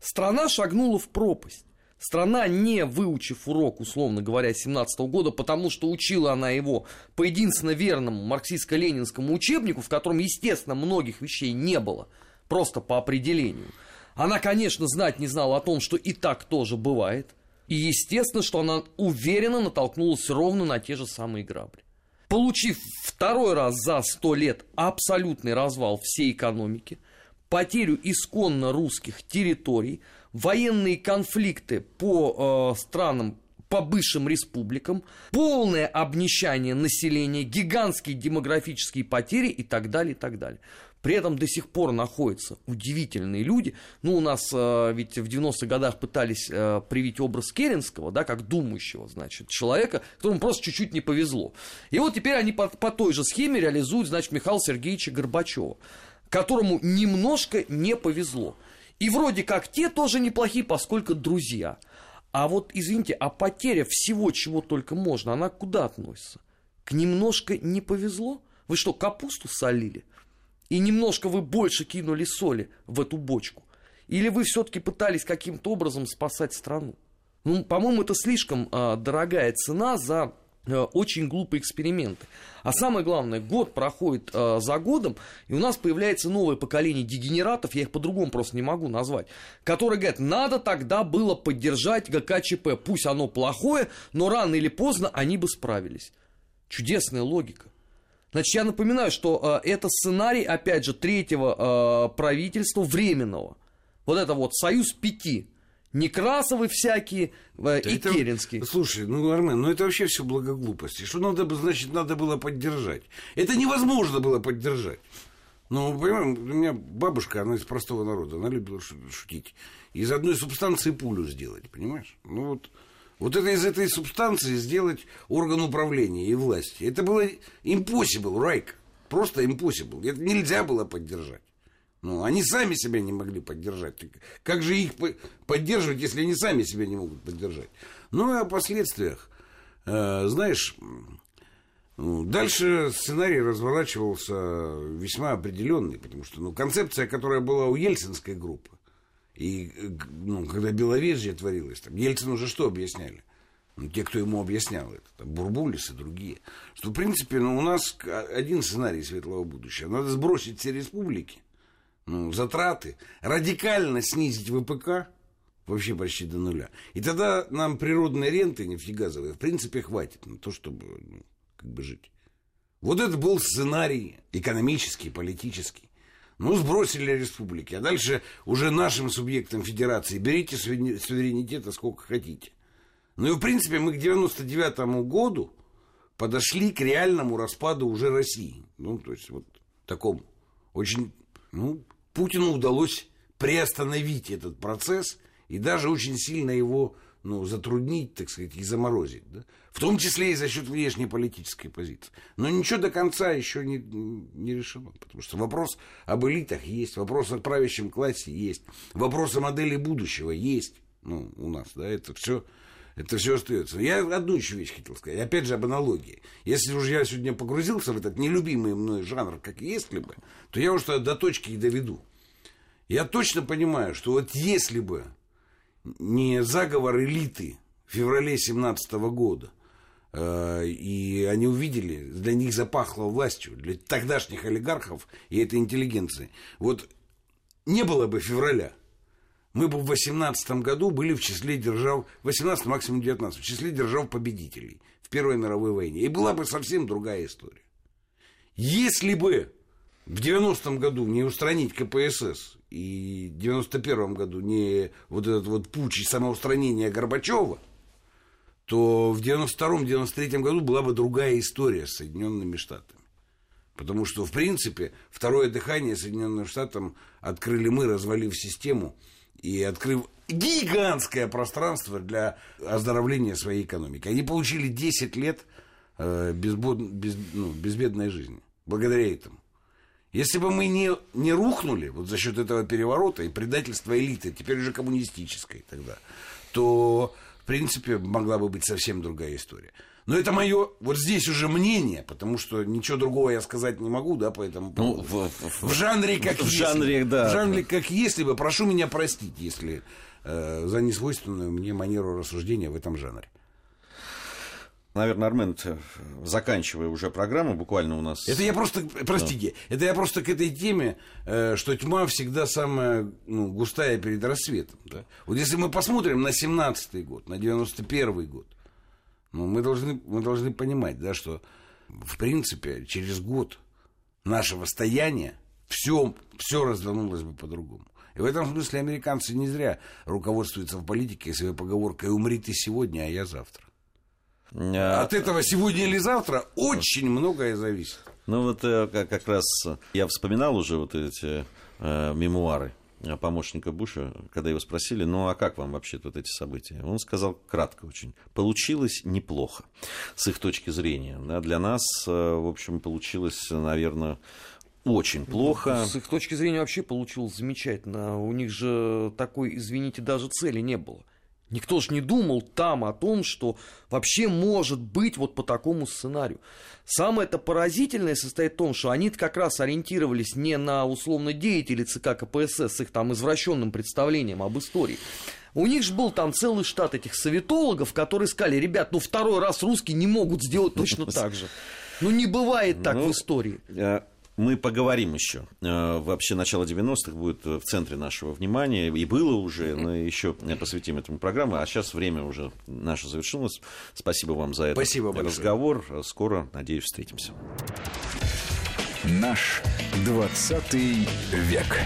Speaker 4: Страна шагнула в пропасть. Страна, не выучив урок, условно говоря, 17 года, потому что учила она его по единственно верному марксистско-ленинскому учебнику, в котором, естественно, многих вещей не было, просто по определению. Она, конечно, знать не знала о том, что и так тоже бывает. И естественно, что она уверенно натолкнулась ровно на те же самые грабли. Получив второй раз за сто лет абсолютный развал всей экономики, потерю исконно русских территорий, военные конфликты по э, странам, по бывшим республикам, полное обнищание населения, гигантские демографические потери и так далее, и так далее. При этом до сих пор находятся удивительные люди. Ну, у нас э, ведь в 90-х годах пытались э, привить образ Керенского, да, как думающего, значит, человека, которому просто чуть-чуть не повезло. И вот теперь они по, по той же схеме реализуют, значит, Михаила Сергеевича Горбачева которому немножко не повезло. И вроде как те тоже неплохие, поскольку друзья. А вот, извините, а потеря всего, чего только можно, она куда относится? К немножко не повезло? Вы что, капусту солили? И немножко вы больше кинули соли в эту бочку? Или вы все-таки пытались каким-то образом спасать страну? Ну, по-моему, это слишком э, дорогая цена за очень глупые эксперименты. А самое главное, год проходит э, за годом, и у нас появляется новое поколение дегенератов, я их по-другому просто не могу назвать, которые говорят, надо тогда было поддержать ГКЧП, пусть оно плохое, но рано или поздно они бы справились. Чудесная логика. Значит, я напоминаю, что э, это сценарий, опять же, третьего э, правительства временного. Вот это вот союз пяти Некрасовы всякие э, и это, Керенский.
Speaker 3: Слушай, ну, Армен, ну это вообще все благоглупости. Что надо, значит, надо было поддержать. Это невозможно было поддержать. Ну, понимаем, у меня бабушка, она из простого народа, она любила шутить. Из одной субстанции пулю сделать, понимаешь? Ну вот, вот это из этой субстанции сделать орган управления и власти. Это было impossible, Райк. Просто impossible. Это нельзя было поддержать. Ну, они сами себя не могли поддержать. Как же их поддерживать, если они сами себя не могут поддержать? Ну, и о последствиях. Э, знаешь, дальше сценарий разворачивался весьма определенный, потому что ну, концепция, которая была у ельцинской группы, и ну, когда Беловежье творилось, там, Ельцин уже что объясняли? Ну, те, кто ему объяснял это, там, Бурбулис и другие, что, в принципе, ну, у нас один сценарий светлого будущего. Надо сбросить все республики, затраты, радикально снизить ВПК, вообще почти до нуля. И тогда нам природные ренты нефтегазовые, в принципе, хватит на то, чтобы ну, как бы жить. Вот это был сценарий экономический, политический. Ну, сбросили республики. А дальше уже нашим субъектам федерации берите суверенитета сколько хотите. Ну и, в принципе, мы к 99 году подошли к реальному распаду уже России. Ну, то есть, вот такому очень, ну, Путину удалось приостановить этот процесс и даже очень сильно его ну, затруднить, так сказать, и заморозить. Да? В том числе и за счет внешней политической позиции. Но ничего до конца еще не, не решено. Потому что вопрос об элитах есть, вопрос о правящем классе есть, вопрос о модели будущего есть ну, у нас. Да? Это все это все остается. Я одну еще вещь хотел сказать. Опять же, об аналогии. Если уже я сегодня погрузился в этот нелюбимый мной жанр, как если бы, то я уже до точки и доведу. Я точно понимаю, что вот если бы не заговор элиты в феврале 17 года, э, и они увидели, для них запахло властью, для тогдашних олигархов и этой интеллигенции. Вот не было бы февраля – мы бы в 18 году были в числе держав, 18, максимум 19, в числе держав победителей в Первой мировой войне. И была бы совсем другая история. Если бы в 90-м году не устранить КПСС и в 91-м году не вот этот вот путь и самоустранение Горбачева, то в 92-м, 93-м году была бы другая история с Соединенными Штатами. Потому что, в принципе, второе дыхание Соединенным Штатам открыли мы, развалив систему – и открыв гигантское пространство для оздоровления своей экономики. Они получили 10 лет э, безбод, без, ну, безбедной жизни благодаря этому. Если бы мы не, не рухнули вот за счет этого переворота и предательства элиты, теперь уже коммунистической тогда, то, в принципе, могла бы быть совсем другая история. Но это мое вот здесь уже мнение, потому что ничего другого я сказать не могу, да, поэтому ну, в, в, в жанре как
Speaker 2: в
Speaker 3: если,
Speaker 2: жанре, да.
Speaker 3: в жанре как если бы. Прошу меня простить, если э, за несвойственную мне манеру рассуждения в этом жанре.
Speaker 2: Наверное, Армен, заканчивая уже программу, буквально у нас...
Speaker 3: Это я просто, простите, да. это я просто к этой теме, э, что тьма всегда самая ну, густая перед рассветом. Да? Вот если мы посмотрим на 17-й год, на 91-й год, ну, мы, должны, мы должны понимать, да, что, в принципе, через год нашего стояния все, все развернулось бы по-другому. И в этом смысле американцы не зря руководствуются в политике своей поговоркой «умри ты сегодня, а я завтра». А... От этого сегодня или завтра очень многое зависит.
Speaker 2: Ну вот э, как раз я вспоминал уже вот эти э, мемуары помощника Буша, когда его спросили, ну а как вам вообще вот эти события? Он сказал кратко очень. Получилось неплохо с их точки зрения. Да, для нас, э, в общем, получилось, наверное, очень плохо.
Speaker 4: С их точки зрения вообще получилось замечательно. У них же такой, извините, даже цели не было. Никто же не думал там о том, что вообще может быть вот по такому сценарию. Самое это поразительное состоит в том, что они как раз ориентировались не на условно деятелей ЦК КПСС с их там извращенным представлением об истории. У них же был там целый штат этих советологов, которые сказали, ребят, ну второй раз русские не могут сделать точно так же. Ну не бывает так ну, в истории.
Speaker 2: Мы поговорим еще. Э, вообще начало 90-х будет в центре нашего внимания. И было уже, но еще посвятим этому программу. А сейчас время уже наше завершилось. Спасибо вам за этот
Speaker 3: Спасибо
Speaker 2: разговор. Большое. Скоро, надеюсь, встретимся.
Speaker 1: Наш 20 век.